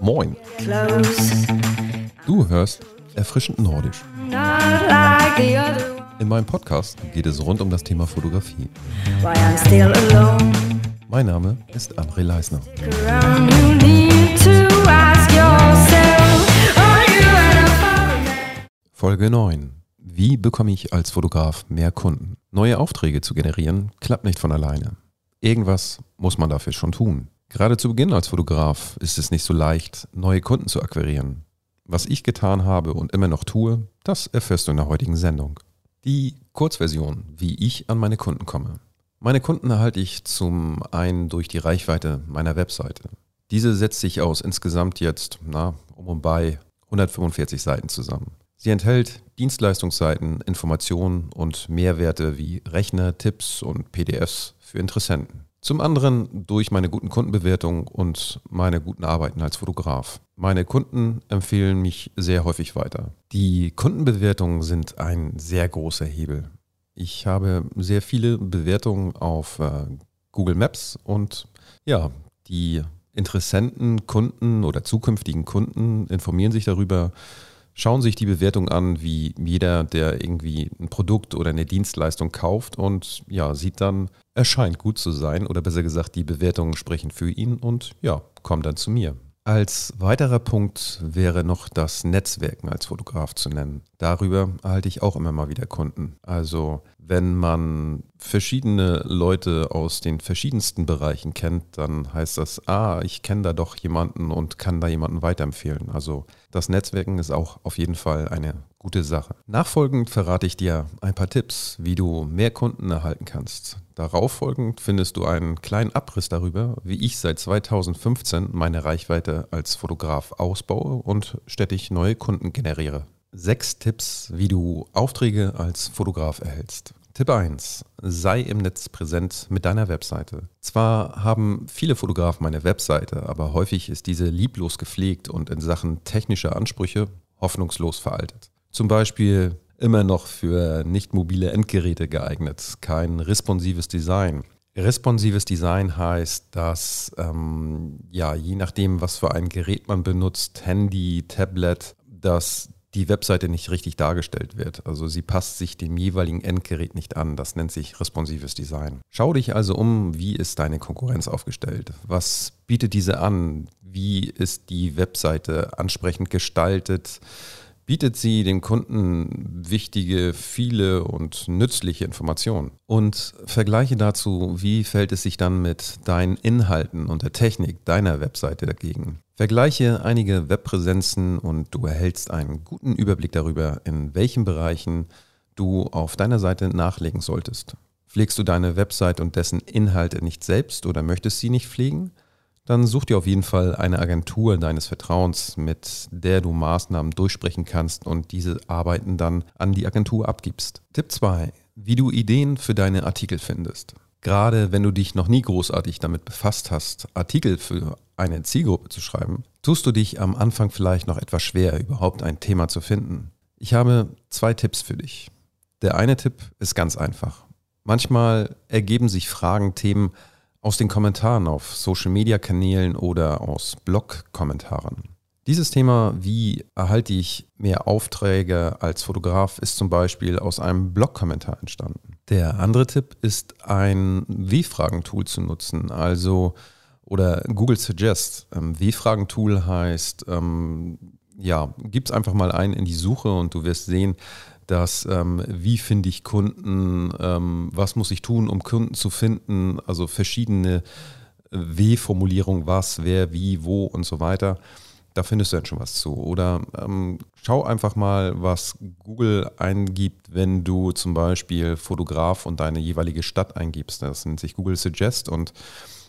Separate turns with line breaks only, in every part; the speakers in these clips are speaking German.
Moin, du hörst erfrischend nordisch. In meinem Podcast geht es rund um das Thema Fotografie. Mein Name ist André Leisner. Folge 9. Wie bekomme ich als Fotograf mehr Kunden? Neue Aufträge zu generieren klappt nicht von alleine. Irgendwas muss man dafür schon tun. Gerade zu Beginn als Fotograf ist es nicht so leicht, neue Kunden zu akquirieren. Was ich getan habe und immer noch tue, das erfährst du in der heutigen Sendung. Die Kurzversion, wie ich an meine Kunden komme. Meine Kunden erhalte ich zum einen durch die Reichweite meiner Webseite. Diese setzt sich aus insgesamt jetzt na, um und bei 145 Seiten zusammen. Sie enthält Dienstleistungsseiten, Informationen und Mehrwerte wie Rechner, Tipps und PDFs für Interessenten. Zum anderen durch meine guten Kundenbewertungen und meine guten Arbeiten als Fotograf. Meine Kunden empfehlen mich sehr häufig weiter. Die Kundenbewertungen sind ein sehr großer Hebel. Ich habe sehr viele Bewertungen auf äh, Google Maps und ja, die Interessenten, Kunden oder zukünftigen Kunden informieren sich darüber, schauen sich die Bewertung an, wie jeder, der irgendwie ein Produkt oder eine Dienstleistung kauft und ja, sieht dann, er scheint gut zu sein oder besser gesagt, die Bewertungen sprechen für ihn und ja, kommt dann zu mir. Als weiterer Punkt wäre noch das Netzwerken als Fotograf zu nennen. Darüber erhalte ich auch immer mal wieder Kunden. Also wenn man verschiedene Leute aus den verschiedensten Bereichen kennt, dann heißt das, ah, ich kenne da doch jemanden und kann da jemanden weiterempfehlen. Also das Netzwerken ist auch auf jeden Fall eine gute Sache. Nachfolgend verrate ich dir ein paar Tipps, wie du mehr Kunden erhalten kannst. Darauf folgend findest du einen kleinen Abriss darüber, wie ich seit 2015 meine Reichweite als Fotograf ausbaue und stetig neue Kunden generiere. Sechs Tipps, wie du Aufträge als Fotograf erhältst. Tipp 1. Sei im Netz präsent mit deiner Webseite. Zwar haben viele Fotografen eine Webseite, aber häufig ist diese lieblos gepflegt und in Sachen technischer Ansprüche hoffnungslos veraltet. Zum Beispiel immer noch für nicht mobile Endgeräte geeignet, kein responsives Design. Responsives Design heißt, dass ähm, ja, je nachdem, was für ein Gerät man benutzt, Handy, Tablet, dass die Webseite nicht richtig dargestellt wird. Also sie passt sich dem jeweiligen Endgerät nicht an. Das nennt sich responsives Design. Schau dich also um, wie ist deine Konkurrenz aufgestellt? Was bietet diese an? Wie ist die Webseite ansprechend gestaltet? Bietet sie den Kunden wichtige, viele und nützliche Informationen. Und vergleiche dazu, wie fällt es sich dann mit deinen Inhalten und der Technik deiner Webseite dagegen. Vergleiche einige Webpräsenzen und du erhältst einen guten Überblick darüber, in welchen Bereichen du auf deiner Seite nachlegen solltest. Pflegst du deine Website und dessen Inhalte nicht selbst oder möchtest sie nicht pflegen? Dann such dir auf jeden Fall eine Agentur deines Vertrauens, mit der du Maßnahmen durchsprechen kannst und diese Arbeiten dann an die Agentur abgibst. Tipp 2. Wie du Ideen für deine Artikel findest. Gerade wenn du dich noch nie großartig damit befasst hast, Artikel für eine Zielgruppe zu schreiben, tust du dich am Anfang vielleicht noch etwas schwer, überhaupt ein Thema zu finden. Ich habe zwei Tipps für dich. Der eine Tipp ist ganz einfach. Manchmal ergeben sich Fragen, Themen, aus den Kommentaren auf Social-Media-Kanälen oder aus Blog-Kommentaren. Dieses Thema, wie erhalte ich mehr Aufträge als Fotograf, ist zum Beispiel aus einem Blog-Kommentar entstanden. Der andere Tipp ist ein W-Fragen-Tool zu nutzen, also oder Google Suggest. Ähm, W-Fragen-Tool heißt, ähm, ja, gib es einfach mal ein in die Suche und du wirst sehen, dass ähm, wie finde ich Kunden, ähm, was muss ich tun, um Kunden zu finden, also verschiedene äh, W-Formulierungen, was, wer, wie, wo und so weiter. Da findest du dann schon was zu. Oder ähm, schau einfach mal, was Google eingibt, wenn du zum Beispiel Fotograf und deine jeweilige Stadt eingibst. Das nennt sich Google Suggest und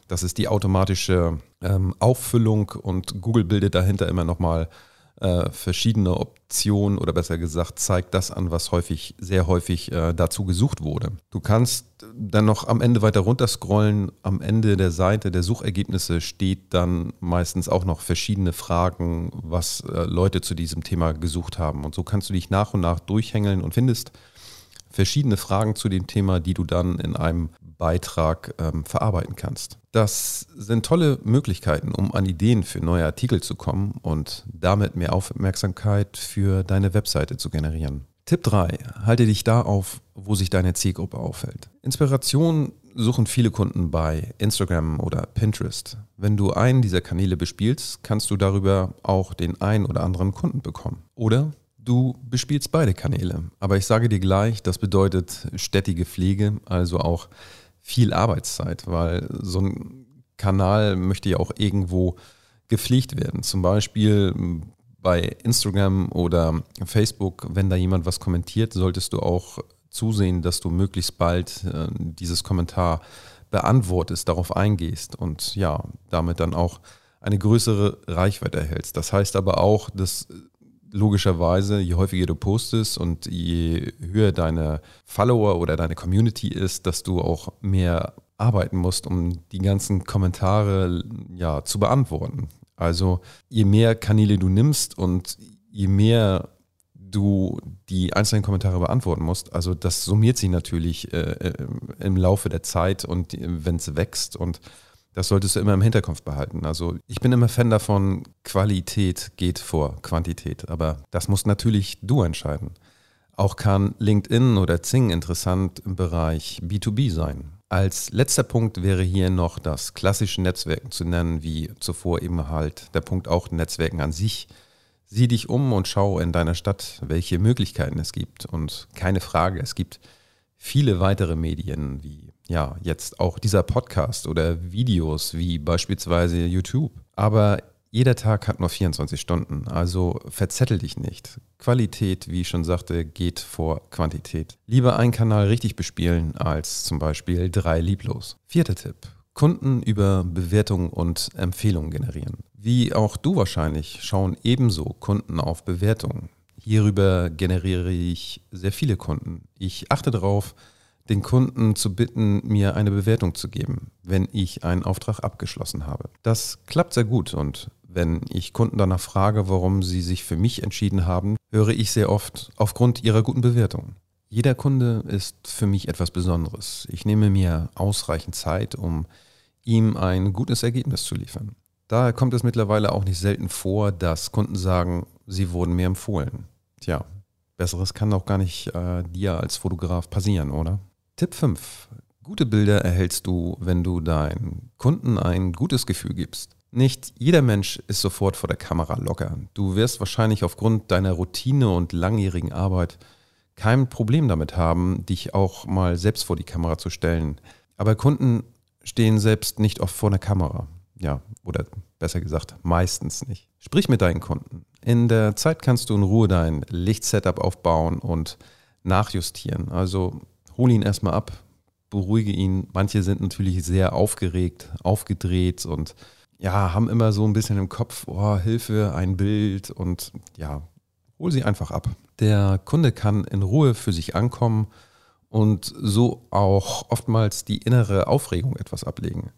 das ist die automatische ähm, Auffüllung und Google bildet dahinter immer nochmal äh, verschiedene Optionen oder besser gesagt zeigt das an, was häufig, sehr häufig äh, dazu gesucht wurde. Du kannst dann noch am Ende weiter runter scrollen. Am Ende der Seite der Suchergebnisse steht dann meistens auch noch verschiedene Fragen, was äh, Leute zu diesem Thema gesucht haben. Und so kannst du dich nach und nach durchhängeln und findest verschiedene Fragen zu dem Thema, die du dann in einem Beitrag ähm, verarbeiten kannst. Das sind tolle Möglichkeiten, um an Ideen für neue Artikel zu kommen und damit mehr Aufmerksamkeit für deine Webseite zu generieren. Tipp 3. Halte dich da auf, wo sich deine Zielgruppe aufhält. Inspiration suchen viele Kunden bei Instagram oder Pinterest. Wenn du einen dieser Kanäle bespielst, kannst du darüber auch den einen oder anderen Kunden bekommen. Oder du bespielst beide Kanäle. Aber ich sage dir gleich, das bedeutet stetige Pflege, also auch viel Arbeitszeit, weil so ein Kanal möchte ja auch irgendwo gepflegt werden. Zum Beispiel bei Instagram oder Facebook, wenn da jemand was kommentiert, solltest du auch zusehen, dass du möglichst bald äh, dieses Kommentar beantwortest, darauf eingehst und ja, damit dann auch eine größere Reichweite erhältst. Das heißt aber auch, dass logischerweise, je häufiger du postest und je höher deine Follower oder deine Community ist, dass du auch mehr arbeiten musst, um die ganzen Kommentare ja, zu beantworten. Also je mehr Kanäle du nimmst und je mehr du die einzelnen Kommentare beantworten musst, also das summiert sich natürlich äh, äh im Laufe der Zeit und wenn es wächst und das solltest du immer im Hinterkopf behalten. Also ich bin immer Fan davon, Qualität geht vor Quantität. Aber das musst natürlich du entscheiden. Auch kann LinkedIn oder Zing interessant im Bereich B2B sein. Als letzter Punkt wäre hier noch das klassische Netzwerken zu nennen, wie zuvor eben halt der Punkt auch Netzwerken an sich. Sieh dich um und schau in deiner Stadt, welche Möglichkeiten es gibt. Und keine Frage, es gibt viele weitere Medien wie ja, jetzt auch dieser Podcast oder Videos wie beispielsweise YouTube. Aber jeder Tag hat nur 24 Stunden, also verzettel dich nicht. Qualität, wie ich schon sagte, geht vor Quantität. Lieber einen Kanal richtig bespielen als zum Beispiel drei lieblos. Vierter Tipp. Kunden über Bewertungen und Empfehlungen generieren. Wie auch du wahrscheinlich schauen ebenso Kunden auf Bewertungen. Hierüber generiere ich sehr viele Kunden. Ich achte darauf, den Kunden zu bitten, mir eine Bewertung zu geben, wenn ich einen Auftrag abgeschlossen habe. Das klappt sehr gut und wenn ich Kunden danach frage, warum sie sich für mich entschieden haben, höre ich sehr oft aufgrund ihrer guten Bewertung. Jeder Kunde ist für mich etwas Besonderes. Ich nehme mir ausreichend Zeit, um ihm ein gutes Ergebnis zu liefern. Daher kommt es mittlerweile auch nicht selten vor, dass Kunden sagen, sie wurden mir empfohlen. Tja, besseres kann auch gar nicht äh, dir als Fotograf passieren, oder? Tipp 5. Gute Bilder erhältst du, wenn du deinen Kunden ein gutes Gefühl gibst. Nicht jeder Mensch ist sofort vor der Kamera locker. Du wirst wahrscheinlich aufgrund deiner Routine und langjährigen Arbeit kein Problem damit haben, dich auch mal selbst vor die Kamera zu stellen. Aber Kunden stehen selbst nicht oft vor der Kamera. Ja, oder besser gesagt, meistens nicht. Sprich mit deinen Kunden. In der Zeit kannst du in Ruhe dein Lichtsetup aufbauen und nachjustieren. Also hol ihn erstmal ab, beruhige ihn. Manche sind natürlich sehr aufgeregt, aufgedreht und ja, haben immer so ein bisschen im Kopf, oh, Hilfe, ein Bild und ja, hol sie einfach ab. Der Kunde kann in Ruhe für sich ankommen und so auch oftmals die innere Aufregung etwas ablegen.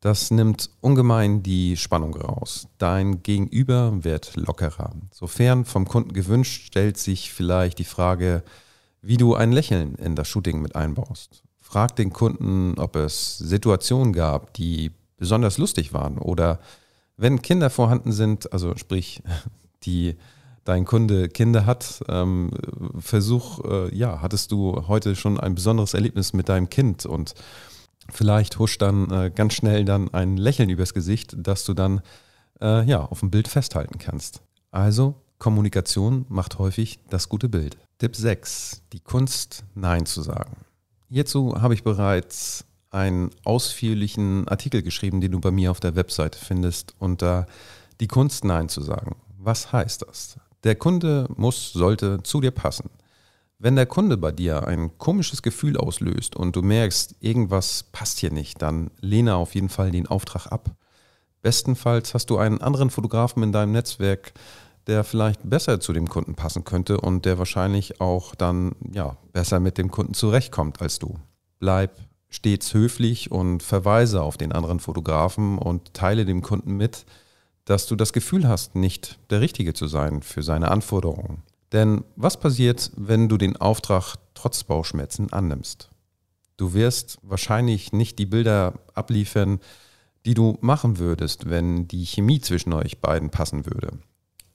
Das nimmt ungemein die Spannung raus. Dein Gegenüber wird lockerer. Sofern vom Kunden gewünscht, stellt sich vielleicht die Frage, wie du ein Lächeln in das Shooting mit einbaust. Frag den Kunden, ob es Situationen gab, die besonders lustig waren oder wenn Kinder vorhanden sind, also sprich, die dein Kunde Kinder hat, ähm, versuch, äh, ja, hattest du heute schon ein besonderes Erlebnis mit deinem Kind und vielleicht huscht dann äh, ganz schnell dann ein Lächeln übers Gesicht, das du dann äh, ja auf dem Bild festhalten kannst. Also Kommunikation macht häufig das gute Bild. Tipp 6. Die Kunst, Nein zu sagen. Hierzu habe ich bereits einen ausführlichen Artikel geschrieben, den du bei mir auf der Webseite findest, unter Die Kunst, Nein zu sagen. Was heißt das? Der Kunde muss, sollte zu dir passen. Wenn der Kunde bei dir ein komisches Gefühl auslöst und du merkst, irgendwas passt hier nicht, dann lehne auf jeden Fall den Auftrag ab. Bestenfalls hast du einen anderen Fotografen in deinem Netzwerk, der vielleicht besser zu dem Kunden passen könnte und der wahrscheinlich auch dann ja, besser mit dem Kunden zurechtkommt als du. Bleib stets höflich und verweise auf den anderen Fotografen und teile dem Kunden mit, dass du das Gefühl hast, nicht der Richtige zu sein für seine Anforderungen. Denn was passiert, wenn du den Auftrag trotz Bauchschmerzen annimmst? Du wirst wahrscheinlich nicht die Bilder abliefern, die du machen würdest, wenn die Chemie zwischen euch beiden passen würde.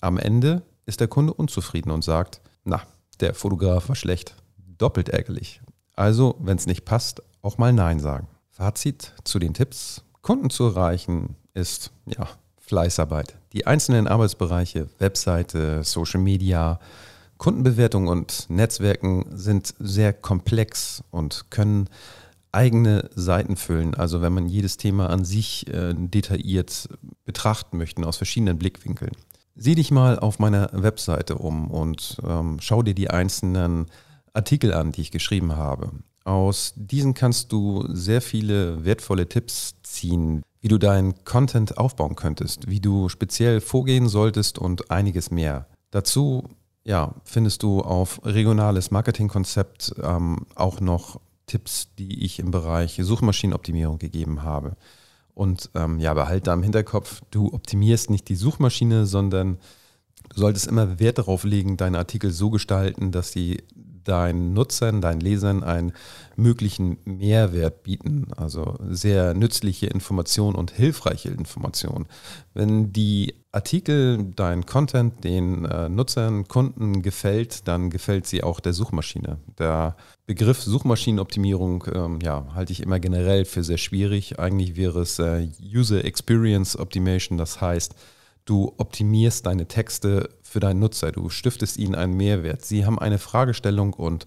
Am Ende ist der Kunde unzufrieden und sagt, na, der Fotograf war schlecht, doppelt ärgerlich. Also, wenn es nicht passt, auch mal Nein sagen. Fazit zu den Tipps. Kunden zu erreichen ist, ja, Fleißarbeit. Die einzelnen Arbeitsbereiche, Webseite, Social Media, Kundenbewertung und Netzwerken sind sehr komplex und können eigene Seiten füllen. Also wenn man jedes Thema an sich äh, detailliert betrachten möchte, aus verschiedenen Blickwinkeln. Sieh dich mal auf meiner Webseite um und ähm, schau dir die einzelnen Artikel an, die ich geschrieben habe. Aus diesen kannst du sehr viele wertvolle Tipps ziehen, wie du deinen Content aufbauen könntest, wie du speziell vorgehen solltest und einiges mehr. Dazu ja, findest du auf regionales Marketingkonzept ähm, auch noch Tipps, die ich im Bereich Suchmaschinenoptimierung gegeben habe. Und ähm, ja, behalt da im Hinterkopf, du optimierst nicht die Suchmaschine, sondern du solltest immer Wert darauf legen, deine Artikel so gestalten, dass sie deinen Nutzern, deinen Lesern einen möglichen Mehrwert bieten. Also sehr nützliche Informationen und hilfreiche Informationen. Wenn die Artikel, dein Content den äh, Nutzern, Kunden gefällt, dann gefällt sie auch der Suchmaschine. Der Begriff Suchmaschinenoptimierung ähm, ja, halte ich immer generell für sehr schwierig. Eigentlich wäre es äh, User Experience Optimation, das heißt, du optimierst deine Texte für deinen Nutzer, du stiftest ihnen einen Mehrwert. Sie haben eine Fragestellung und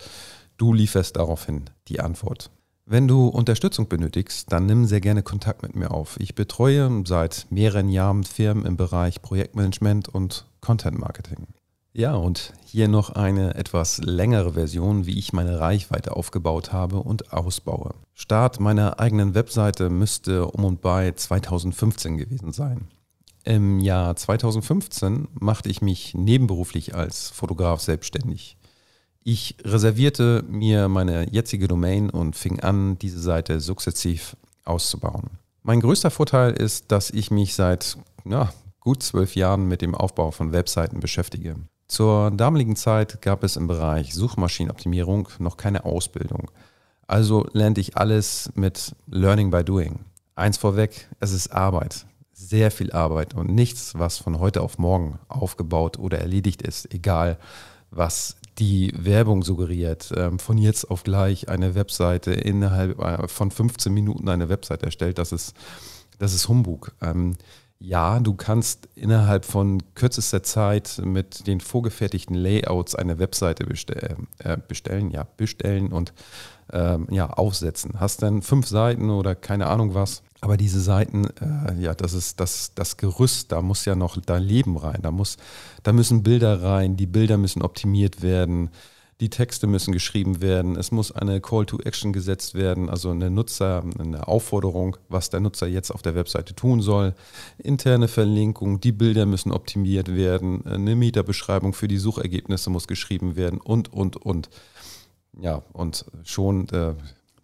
du lieferst daraufhin die Antwort. Wenn du Unterstützung benötigst, dann nimm sehr gerne Kontakt mit mir auf. Ich betreue seit mehreren Jahren Firmen im Bereich Projektmanagement und Content Marketing. Ja, und hier noch eine etwas längere Version, wie ich meine Reichweite aufgebaut habe und ausbaue. Start meiner eigenen Webseite müsste um und bei 2015 gewesen sein. Im Jahr 2015 machte ich mich nebenberuflich als Fotograf selbstständig. Ich reservierte mir meine jetzige Domain und fing an, diese Seite sukzessiv auszubauen. Mein größter Vorteil ist, dass ich mich seit ja, gut zwölf Jahren mit dem Aufbau von Webseiten beschäftige. Zur damaligen Zeit gab es im Bereich Suchmaschinenoptimierung noch keine Ausbildung. Also lernte ich alles mit Learning by Doing. Eins vorweg, es ist Arbeit sehr viel Arbeit und nichts, was von heute auf morgen aufgebaut oder erledigt ist, egal was die Werbung suggeriert, ähm, von jetzt auf gleich eine Webseite innerhalb äh, von 15 Minuten eine Webseite erstellt, das ist, das ist Humbug. Ja, du kannst innerhalb von kürzester Zeit mit den vorgefertigten Layouts eine Webseite bestellen, äh, bestellen ja, bestellen und ähm, ja, aufsetzen. Hast dann fünf Seiten oder keine Ahnung was. Aber diese Seiten, äh, ja, das ist das, das Gerüst, da muss ja noch da Leben rein, da, muss, da müssen Bilder rein, die Bilder müssen optimiert werden, die Texte müssen geschrieben werden, es muss eine Call to Action gesetzt werden, also eine Nutzer, eine Aufforderung, was der Nutzer jetzt auf der Webseite tun soll, interne Verlinkung, die Bilder müssen optimiert werden, eine Mieterbeschreibung für die Suchergebnisse muss geschrieben werden und, und, und. Ja, und schon äh,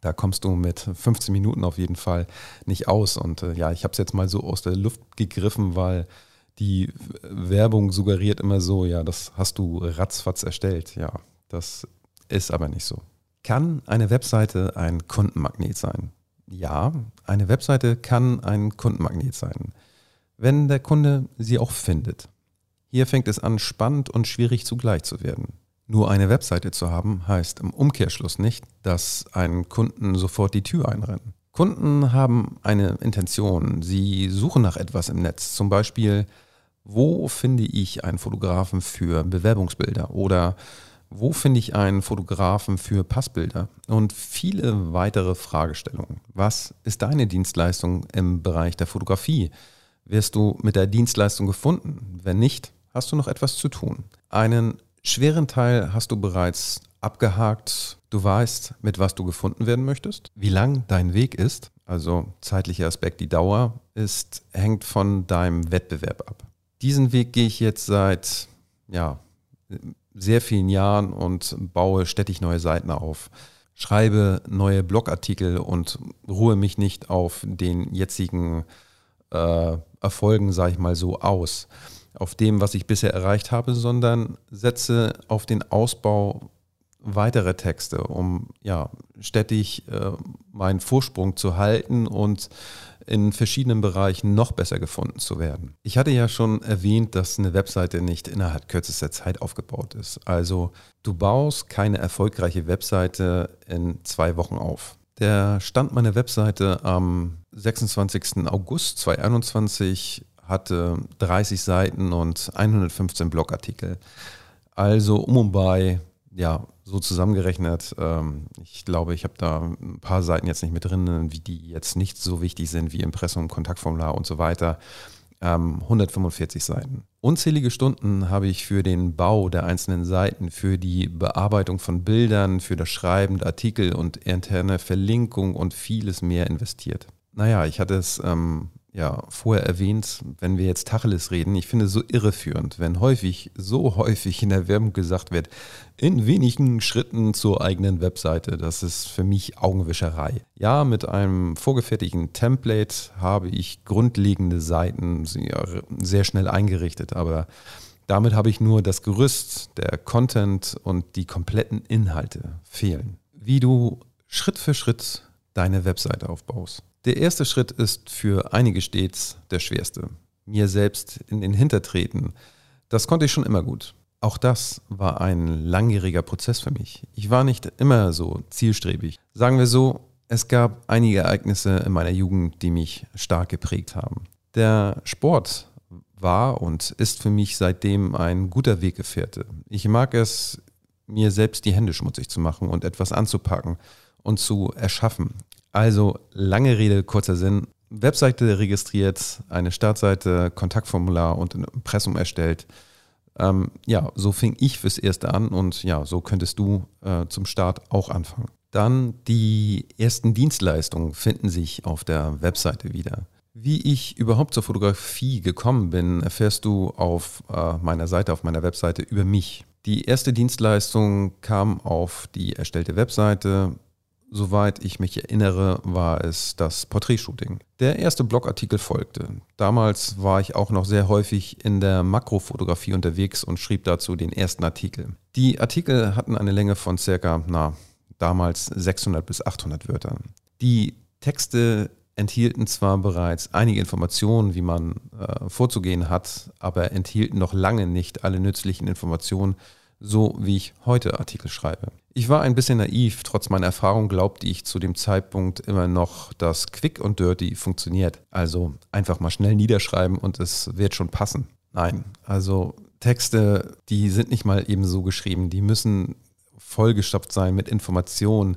da kommst du mit 15 Minuten auf jeden Fall nicht aus. Und äh, ja, ich habe es jetzt mal so aus der Luft gegriffen, weil die Werbung suggeriert immer so, ja, das hast du ratzfatz erstellt. Ja, das ist aber nicht so. Kann eine Webseite ein Kundenmagnet sein? Ja, eine Webseite kann ein Kundenmagnet sein, wenn der Kunde sie auch findet. Hier fängt es an, spannend und schwierig zugleich zu werden. Nur eine Webseite zu haben, heißt im Umkehrschluss nicht, dass ein Kunden sofort die Tür einrennen. Kunden haben eine Intention. Sie suchen nach etwas im Netz. Zum Beispiel, wo finde ich einen Fotografen für Bewerbungsbilder oder wo finde ich einen Fotografen für Passbilder und viele weitere Fragestellungen. Was ist deine Dienstleistung im Bereich der Fotografie? Wirst du mit der Dienstleistung gefunden? Wenn nicht, hast du noch etwas zu tun. Einen schweren Teil hast du bereits abgehakt. Du weißt, mit was du gefunden werden möchtest, wie lang dein Weg ist, also zeitlicher Aspekt, die Dauer, ist, hängt von deinem Wettbewerb ab. Diesen Weg gehe ich jetzt seit ja, sehr vielen Jahren und baue stetig neue Seiten auf. Schreibe neue Blogartikel und ruhe mich nicht auf den jetzigen äh, Erfolgen, sage ich mal so, aus. auf dem, was ich bisher erreicht habe, sondern setze auf den Ausbau weiterer Texte, um ja stetig äh, meinen Vorsprung zu halten und in verschiedenen Bereichen noch besser gefunden zu werden. Ich hatte ja schon erwähnt, dass eine Webseite nicht innerhalb kürzester Zeit aufgebaut ist. Also du baust keine erfolgreiche Webseite in zwei Wochen auf. Der Stand meiner Webseite am 26. August 2021 hatte 30 Seiten und 115 Blogartikel. Also um und bei, ja, so zusammengerechnet, ähm, ich glaube, ich habe da ein paar Seiten jetzt nicht mit drin, wie die jetzt nicht so wichtig sind wie Impressum, Kontaktformular und so weiter. Ähm, 145 Seiten. Unzählige Stunden habe ich für den Bau der einzelnen Seiten, für die Bearbeitung von Bildern, für das Schreiben der Artikel und interne Verlinkung und vieles mehr investiert. Naja, ich hatte es ähm, ja vorher erwähnt, wenn wir jetzt Tacheles reden, ich finde es so irreführend, wenn häufig, so häufig in der Werbung gesagt wird, in wenigen Schritten zur eigenen Webseite. Das ist für mich Augenwischerei. Ja, mit einem vorgefertigten Template habe ich grundlegende Seiten sehr schnell eingerichtet, aber damit habe ich nur das Gerüst, der Content und die kompletten Inhalte fehlen. Wie du Schritt für Schritt deine Webseite aufbaust. Der erste Schritt ist für einige stets der schwerste. Mir selbst in den Hintertreten. Das konnte ich schon immer gut. Auch das war ein langjähriger Prozess für mich. Ich war nicht immer so zielstrebig. Sagen wir so, es gab einige Ereignisse in meiner Jugend, die mich stark geprägt haben. Der Sport war und ist für mich seitdem ein guter Weggefährte. Ich mag es, mir selbst die Hände schmutzig zu machen und etwas anzupacken und zu erschaffen. Also lange Rede, kurzer Sinn. Webseite registriert, eine Startseite, Kontaktformular und ein Impressum erstellt. Ähm, ja, so fing ich fürs Erste an und ja, so könntest du äh, zum Start auch anfangen. Dann die ersten Dienstleistungen finden sich auf der Webseite wieder. Wie ich überhaupt zur Fotografie gekommen bin, erfährst du auf äh, meiner Seite, auf meiner Webseite über mich. Die erste Dienstleistung kam auf die erstellte Webseite Soweit ich mich erinnere, war es das Porträtshooting. Der erste Blogartikel folgte. Damals war ich auch noch sehr häufig in der Makrofotografie unterwegs und schrieb dazu den ersten Artikel. Die Artikel hatten eine Länge von circa, na, damals 600 bis 800 Wörtern. Die Texte enthielten zwar bereits einige Informationen, wie man äh, vorzugehen hat, aber enthielten noch lange nicht alle nützlichen Informationen, so wie ich heute Artikel schreibe. Ich war ein bisschen naiv, trotz meiner Erfahrung glaubte ich zu dem Zeitpunkt immer noch, dass Quick und Dirty funktioniert. Also einfach mal schnell niederschreiben und es wird schon passen. Nein, also Texte, die sind nicht mal eben so geschrieben, die müssen vollgestopft sein mit Informationen,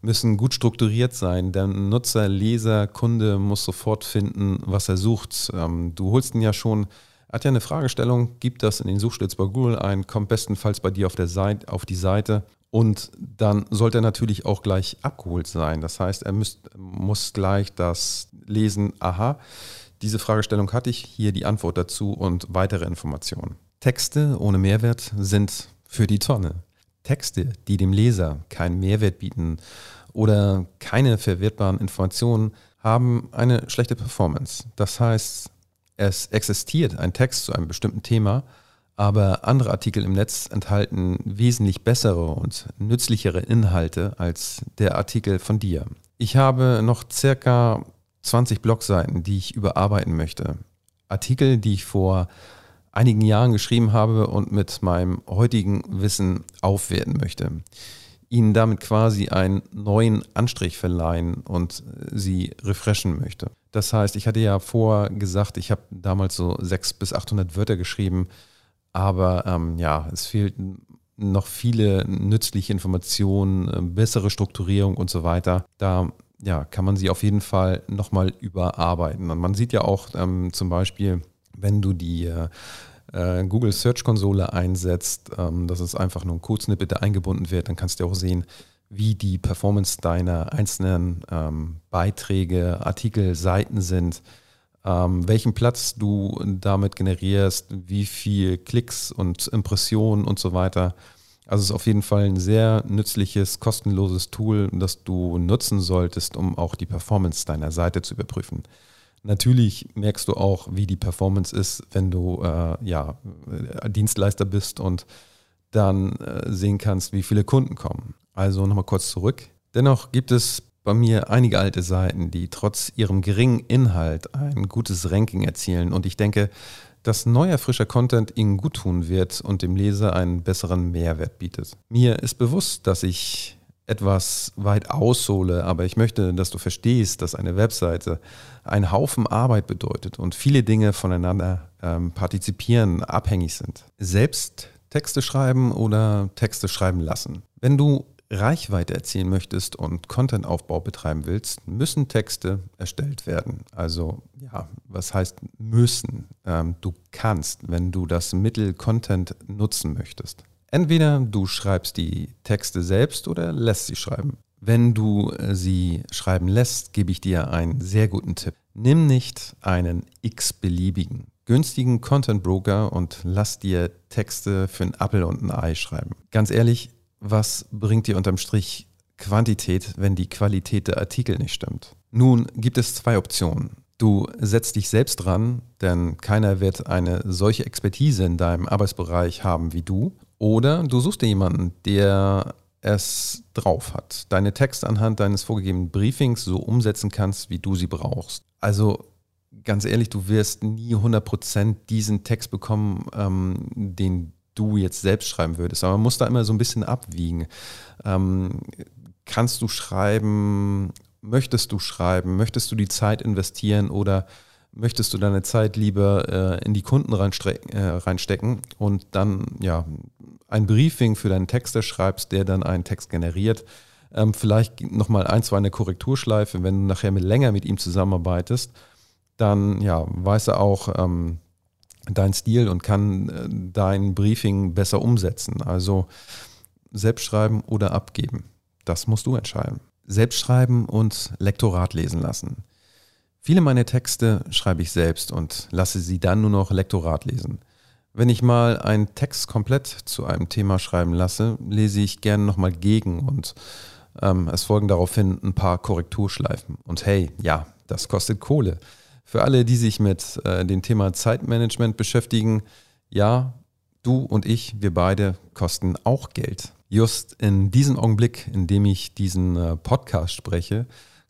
müssen gut strukturiert sein. Der Nutzer, Leser, Kunde muss sofort finden, was er sucht. Ähm, du holst ihn ja schon hat ja eine Fragestellung, gibt das in den Suchschlitz bei Google ein, kommt bestenfalls bei dir auf, der Seite, auf die Seite und dann sollte er natürlich auch gleich abgeholt sein. Das heißt, er müsst, muss gleich das lesen, aha, diese Fragestellung hatte ich, hier die Antwort dazu und weitere Informationen. Texte ohne Mehrwert sind für die Tonne. Texte, die dem Leser keinen Mehrwert bieten oder keine verwertbaren Informationen, haben eine schlechte Performance. Das heißt, es existiert ein Text zu einem bestimmten Thema, aber andere Artikel im Netz enthalten wesentlich bessere und nützlichere Inhalte als der Artikel von dir. Ich habe noch circa 20 Blogseiten, die ich überarbeiten möchte. Artikel, die ich vor einigen Jahren geschrieben habe und mit meinem heutigen Wissen aufwerten möchte. Ihnen damit quasi einen neuen Anstrich verleihen und sie refreshen möchte. Das heißt, ich hatte ja vorher gesagt, ich habe damals so 600 bis 800 Wörter geschrieben aber ähm, ja, es fehlten noch viele nützliche Informationen, äh, bessere Strukturierung und so weiter. Da ja, kann man sie auf jeden Fall nochmal überarbeiten. Und man sieht ja auch ähm, zum Beispiel, wenn du die äh, äh, Google Search Konsole einsetzt, ähm, dass es einfach nur ein Codesnippet, der eingebunden wird, dann kannst du auch sehen, wie die Performance deiner einzelnen ähm, Beiträge, Artikel, Seiten sind ähm, welchen Platz du damit generierst, wie viel Klicks und Impressionen und so weiter. Also es ist auf jeden Fall ein sehr nützliches, kostenloses Tool, das du nutzen solltest, um auch die Performance deiner Seite zu überprüfen. Natürlich merkst du auch, wie die Performance ist, wenn du äh, ja, äh, Dienstleister bist und dann äh, sehen kannst, wie viele Kunden kommen. Also nochmal kurz zurück. Dennoch gibt es bei mir einige alte Seiten, die trotz ihrem geringen Inhalt ein gutes Ranking erzielen. Und ich denke, dass neuer, frischer Content ihnen gut tun wird und dem Leser einen besseren Mehrwert bietet. Mir ist bewusst, dass ich etwas weit aushole, aber ich möchte, dass du verstehst, dass eine Webseite einen Haufen Arbeit bedeutet und viele Dinge voneinander ähm, partizipieren, abhängig sind. Selbst Texte schreiben oder Texte schreiben lassen. Wenn du Reichweite erzielen möchtest und Contentaufbau betreiben willst, müssen Texte erstellt werden. Also ja, was heißt müssen? Ähm, du kannst, wenn du das Mittel Content nutzen möchtest. Entweder du schreibst die Texte selbst oder lässt sie schreiben. Wenn du äh, sie schreiben lässt, gebe ich dir einen sehr guten Tipp. Nimm nicht einen x-beliebigen, günstigen Content Broker und lass dir Texte für ein Apple und ein Ei schreiben. Ganz ehrlich, was bringt dir unterm Strich Quantität, wenn die Qualität der Artikel nicht stimmt? Nun gibt es zwei Optionen. Du setzt dich selbst dran, denn keiner wird eine solche Expertise in deinem Arbeitsbereich haben wie du. Oder du suchst dir jemanden, der es drauf hat, deine Texte anhand deines vorgegebenen Briefings so umsetzen kannst, wie du sie brauchst. Also ganz ehrlich, du wirst nie 100% diesen Text bekommen, ähm, den du jetzt selbst schreiben würdest. Aber man muss da immer so ein bisschen abwiegen. Ähm, kannst du schreiben, möchtest du schreiben, möchtest du die Zeit investieren oder möchtest du deine Zeit lieber äh, in die Kunden äh, reinstecken und dann ja ein Briefing für deinen Texter schreibst, der dann einen Text generiert. Ähm, vielleicht nochmal ein, zwei eine Korrekturschleife, wenn du nachher mit, länger mit ihm zusammenarbeitest, dann ja, weiß er auch, ähm, dein Stil und kann äh, dein Briefing besser umsetzen. Also selbst schreiben oder abgeben. Das musst du entscheiden. Selbst schreiben und Lektorat lesen lassen. Viele meiner Texte schreibe ich selbst und lasse sie dann nur noch Lektorat lesen. Wenn ich mal einen Text komplett zu einem Thema schreiben lasse, lese ich gerne nochmal gegen und ähm, es folgen daraufhin ein paar Korrekturschleifen. Und hey, ja, das kostet Kohle. Für alle, die sich mit äh, dem Thema Zeitmanagement beschäftigen, ja, du und ich, wir beide kosten auch Geld. Just in diesem Augenblick, in dem ich diesen äh, Podcast spreche,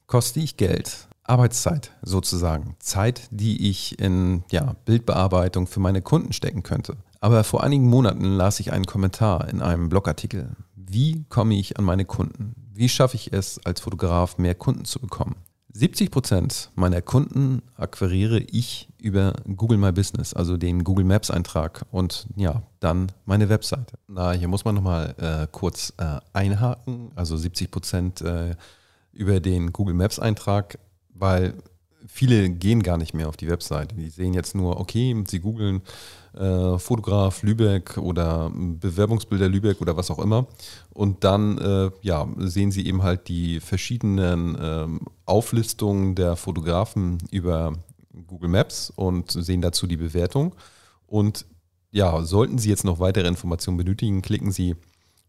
koste ich Geld. Arbeitszeit sozusagen. Zeit, die ich in ja, Bildbearbeitung für meine Kunden stecken könnte. Aber vor einigen Monaten las ich einen Kommentar in einem Blogartikel. Wie komme ich an meine Kunden? Wie schaffe ich es, als Fotograf mehr Kunden zu bekommen? 70 Prozent meiner Kunden akquiriere ich über Google My Business, also den Google Maps Eintrag und ja, dann meine Webseite. Na, hier muss man nochmal äh, kurz äh, einhaken, also 70 Prozent äh, über den Google Maps Eintrag, weil viele gehen gar nicht mehr auf die Webseite. Die sehen jetzt nur, okay, sie googeln äh, Fotograf Lübeck oder Bewerbungsbilder Lübeck oder was auch immer. Und dann äh, ja, sehen sie eben halt die verschiedenen ähm, Auflistungen der Fotografen über Google Maps und sehen dazu die Bewertung. Und ja, sollten Sie jetzt noch weitere Informationen benötigen, klicken Sie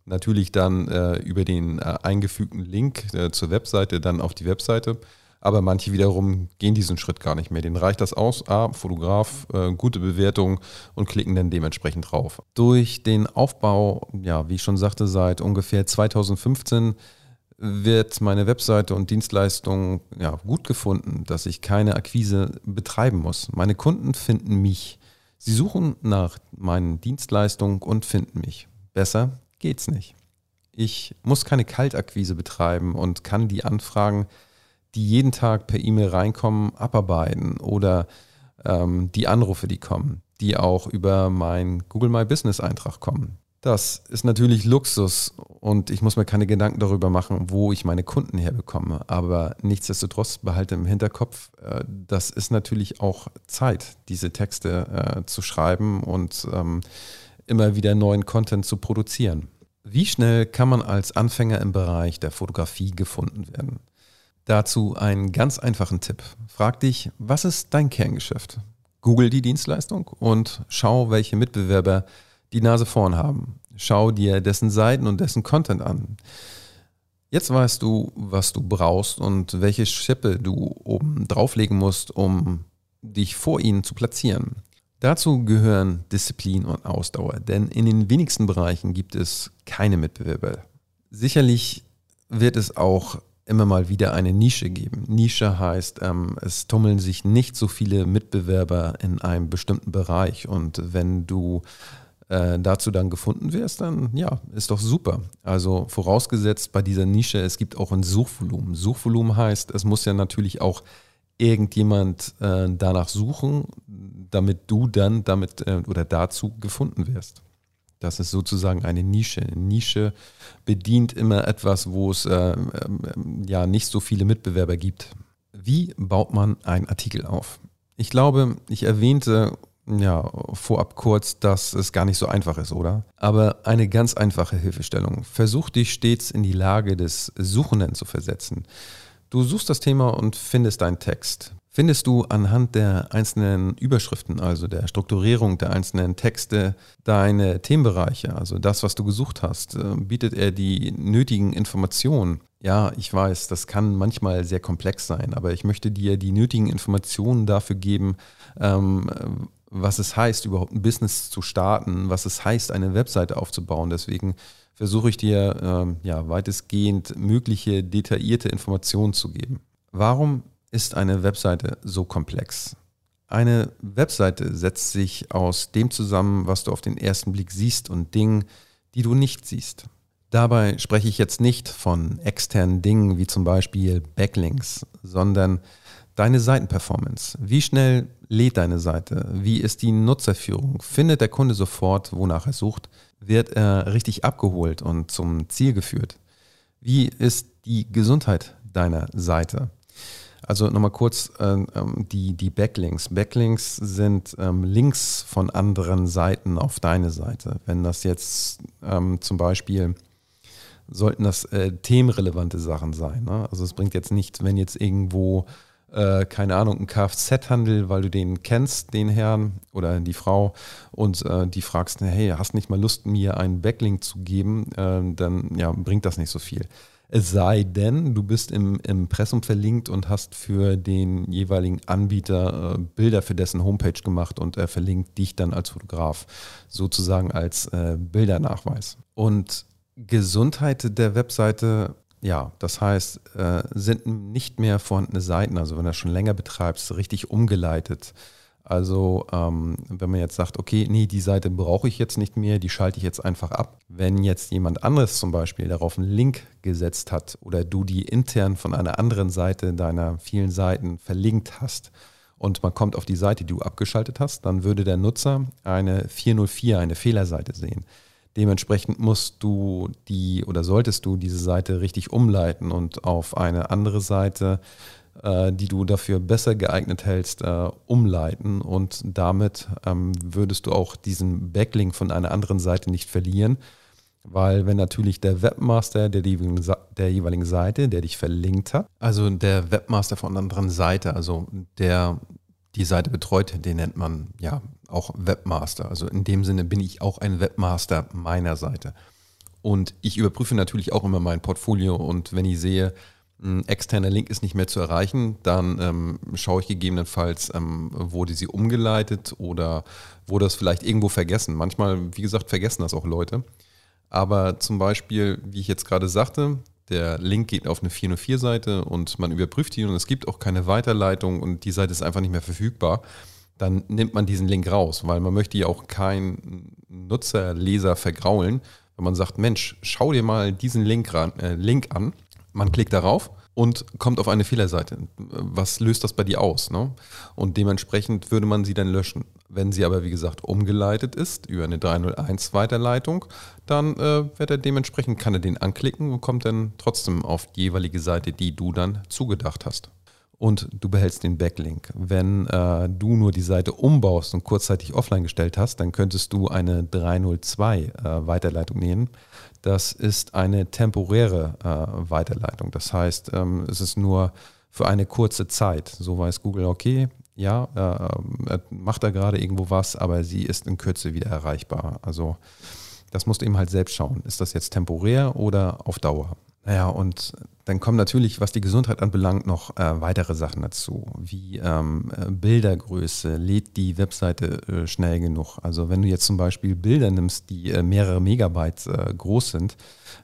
natürlich dann äh, über den äh, eingefügten Link äh, zur Webseite dann auf die Webseite. Aber manche wiederum gehen diesen Schritt gar nicht mehr. Denen reicht das aus, ah, Fotograf, äh, gute Bewertung und klicken dann dementsprechend drauf. Durch den Aufbau, ja, wie ich schon sagte, seit ungefähr 2015 wird meine Webseite und Dienstleistung ja, gut gefunden, dass ich keine Akquise betreiben muss. Meine Kunden finden mich. Sie suchen nach meinen Dienstleistungen und finden mich. Besser geht's nicht. Ich muss keine Kaltakquise betreiben und kann die Anfragen die jeden Tag per E-Mail reinkommen, abarbeiten oder ähm, die Anrufe, die kommen, die auch über mein Google My Business Eintrag kommen. Das ist natürlich Luxus und ich muss mir keine Gedanken darüber machen, wo ich meine Kunden herbekomme. Aber nichtsdestotrotz behalte im Hinterkopf, äh, das ist natürlich auch Zeit, diese Texte äh, zu schreiben und ähm, immer wieder neuen Content zu produzieren. Wie schnell kann man als Anfänger im Bereich der Fotografie gefunden werden? Dazu einen ganz einfachen Tipp. Frag dich, was ist dein Kerngeschäft? Google die Dienstleistung und schau, welche Mitbewerber die Nase vorn haben. Schau dir dessen Seiten und dessen Content an. Jetzt weißt du, was du brauchst und welche Schippe du oben drauflegen musst, um dich vor ihnen zu platzieren. Dazu gehören Disziplin und Ausdauer, denn in den wenigsten Bereichen gibt es keine Mitbewerber. Sicherlich wird es auch immer mal wieder eine Nische geben. Nische heißt, ähm, es tummeln sich nicht so viele Mitbewerber in einem bestimmten Bereich und wenn du äh, dazu dann gefunden wirst, dann ja, ist doch super. Also vorausgesetzt bei dieser Nische, es gibt auch ein Suchvolumen. Suchvolumen heißt, es muss ja natürlich auch irgendjemand äh, danach suchen, damit du dann damit äh, oder dazu gefunden wirst. Das ist sozusagen eine Nische. Nische bedient immer etwas, wo es äh, ähm, ja nicht so viele Mitbewerber gibt. Wie baut man einen Artikel auf? Ich glaube, ich erwähnte ja vorab kurz, dass es gar nicht so einfach ist, oder? Aber eine ganz einfache Hilfestellung. Versuch dich stets in die Lage des Suchenden zu versetzen. Du suchst das Thema und findest deinen Text. Findest du anhand der einzelnen Überschriften, also der Strukturierung der einzelnen Texte, deine Themenbereiche, also das, was du gesucht hast, äh, bietet er die nötigen Informationen? Ja, ich weiß, das kann manchmal sehr komplex sein, aber ich möchte dir die nötigen Informationen dafür geben, ähm, was es heißt, überhaupt ein Business zu starten, was es heißt, eine Webseite aufzubauen. Deswegen versuche ich dir ähm, ja, weitestgehend mögliche detaillierte Informationen zu geben. Warum ist eine Webseite so komplex? Eine Webseite setzt sich aus dem zusammen, was du auf den ersten Blick siehst und Dingen, die du nicht siehst. Dabei spreche ich jetzt nicht von externen Dingen wie zum Beispiel Backlinks, sondern deine Seitenperformance. Wie schnell lädt deine Seite? Wie ist die Nutzerführung? Findet der Kunde sofort, wonach er sucht? Wird er richtig abgeholt und zum Ziel geführt? Wie ist die Gesundheit deiner Seite? Also nochmal kurz ähm, ähm, die, die Backlinks. Backlinks sind ähm, Links von anderen Seiten auf deine Seite. Wenn das jetzt ähm, zum Beispiel sollten das äh, themenrelevante Sachen sein. Ne? Also es bringt jetzt nichts, wenn jetzt irgendwo, äh, keine Ahnung, ein Kfz-Handel, weil du den kennst, den Herrn oder die Frau, und äh, die fragst, hey, hast nicht mal Lust, mir einen Backlink zu geben, äh, dann ja, bringt das nicht so viel. Es sei denn, du bist im Impressum verlinkt und hast für den jeweiligen Anbieter äh, Bilder für dessen Homepage gemacht und er verlinkt dich dann als Fotograf, sozusagen als äh, Bildernachweis. Und Gesundheit der Webseite, ja, das heißt, äh, sind nicht mehr vorhandene Seiten, also wenn du das schon länger betreibst, richtig umgeleitet also ähm, wenn man jetzt sagt, okay, nee, die Seite brauche ich jetzt nicht mehr, die schalte ich jetzt einfach ab. Wenn jetzt jemand anderes zum Beispiel darauf einen Link gesetzt hat oder du die intern von einer anderen Seite deiner vielen Seiten verlinkt hast und man kommt auf die Seite, die du abgeschaltet hast, dann würde der Nutzer eine 404, eine Fehlerseite sehen. Dementsprechend musst du die oder solltest du diese Seite richtig umleiten und auf eine andere Seite die du dafür besser geeignet hältst, äh, umleiten und damit ähm, würdest du auch diesen Backlink von einer anderen Seite nicht verlieren, weil wenn natürlich der Webmaster der, der jeweiligen Seite, der dich verlinkt hat, also der Webmaster von einer anderen Seite, also der die Seite betreut, den nennt man ja auch Webmaster. Also in dem Sinne bin ich auch ein Webmaster meiner Seite. Und ich überprüfe natürlich auch immer mein Portfolio und wenn ich sehe, ein externer Link ist nicht mehr zu erreichen, dann ähm, schaue ich gegebenenfalls, ähm, wurde sie umgeleitet oder wurde das vielleicht irgendwo vergessen. Manchmal, wie gesagt, vergessen das auch Leute. Aber zum Beispiel, wie ich jetzt gerade sagte, der Link geht auf eine 404-Seite und man überprüft die und es gibt auch keine Weiterleitung und die Seite ist einfach nicht mehr verfügbar, dann nimmt man diesen Link raus, weil man möchte ja auch keinen Nutzer, Leser vergraulen, wenn man sagt, Mensch, schau dir mal diesen Link, ran, äh, Link an man klickt darauf und kommt auf eine Fehlerseite. Was löst das bei dir aus? Ne? Und dementsprechend würde man sie dann löschen. Wenn sie aber, wie gesagt, umgeleitet ist über eine 301 Weiterleitung, dann äh, wird er dementsprechend, kann er den anklicken und kommt dann trotzdem auf die jeweilige Seite, die du dann zugedacht hast und du behältst den Backlink. Wenn äh, du nur die Seite umbaust und kurzzeitig offline gestellt hast, dann könntest du eine 302 äh, Weiterleitung nehmen. Das ist eine temporäre äh, Weiterleitung. Das heißt, ähm, es ist nur für eine kurze Zeit. So weiß Google, okay, ja, äh, macht da gerade irgendwo was, aber sie ist in Kürze wieder erreichbar. Also das musst du eben halt selbst schauen. Ist das jetzt temporär oder auf Dauer? Naja, und dann kommen natürlich, was die Gesundheit anbelangt, noch äh, weitere Sachen dazu, wie ähm, äh, Bildergröße. Lädt die Webseite äh, schnell genug? Also wenn du jetzt zum Beispiel Bilder nimmst, die äh, mehrere Megabytes äh, groß sind,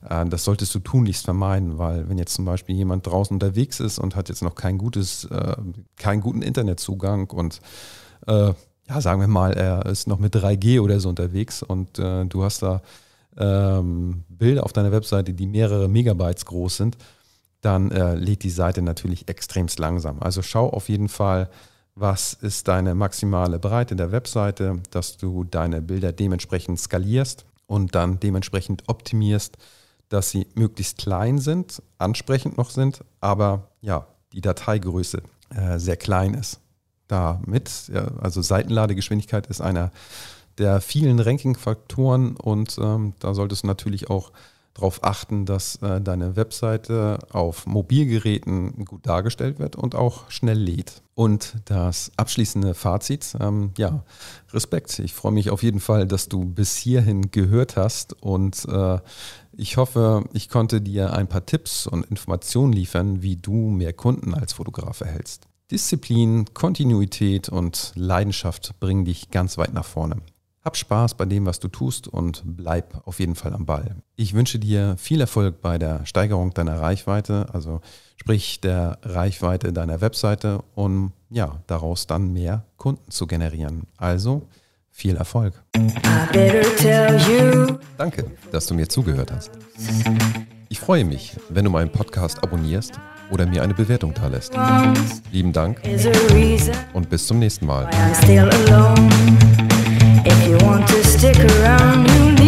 äh, das solltest du tunlichst vermeiden, weil wenn jetzt zum Beispiel jemand draußen unterwegs ist und hat jetzt noch kein gutes, keinen guten Internetzugang und ja, sagen wir mal, er ist noch mit 3G oder so unterwegs und du hast da ähm, Bilder auf deiner Webseite, die mehrere Megabytes groß sind, dann äh, lädt die Seite natürlich extremst langsam. Also schau auf jeden Fall, was ist deine maximale Breite der Webseite, dass du deine Bilder dementsprechend skalierst und dann dementsprechend optimierst, dass sie möglichst klein sind, ansprechend noch sind, aber ja, die Dateigröße äh, sehr klein ist. Damit, also Seitenladegeschwindigkeit ist einer der vielen Ranking-Faktoren und ähm, da solltest du natürlich auch darauf achten, dass äh, deine Webseite auf Mobilgeräten gut dargestellt wird und auch schnell lädt. Und das abschließende Fazit, ähm, ja, Respekt. Ich freue mich auf jeden Fall, dass du bis hierhin gehört hast und äh, ich hoffe, ich konnte dir ein paar Tipps und Informationen liefern, wie du mehr Kunden als Fotograf erhältst. Disziplin, Kontinuität und Leidenschaft bringen dich ganz weit nach vorne. Hab Spaß bei dem, was du tust und bleib auf jeden Fall am Ball. Ich wünsche dir viel Erfolg bei der Steigerung deiner Reichweite, also sprich der Reichweite deiner Webseite, um ja, daraus dann mehr Kunden zu generieren. Also viel Erfolg. Danke, dass du mir zugehört hast. Ich freue mich, wenn du meinen Podcast abonnierst oder mir eine Bewertung da lässt. Lieben Dank und bis zum nächsten Mal. If you want to stick around,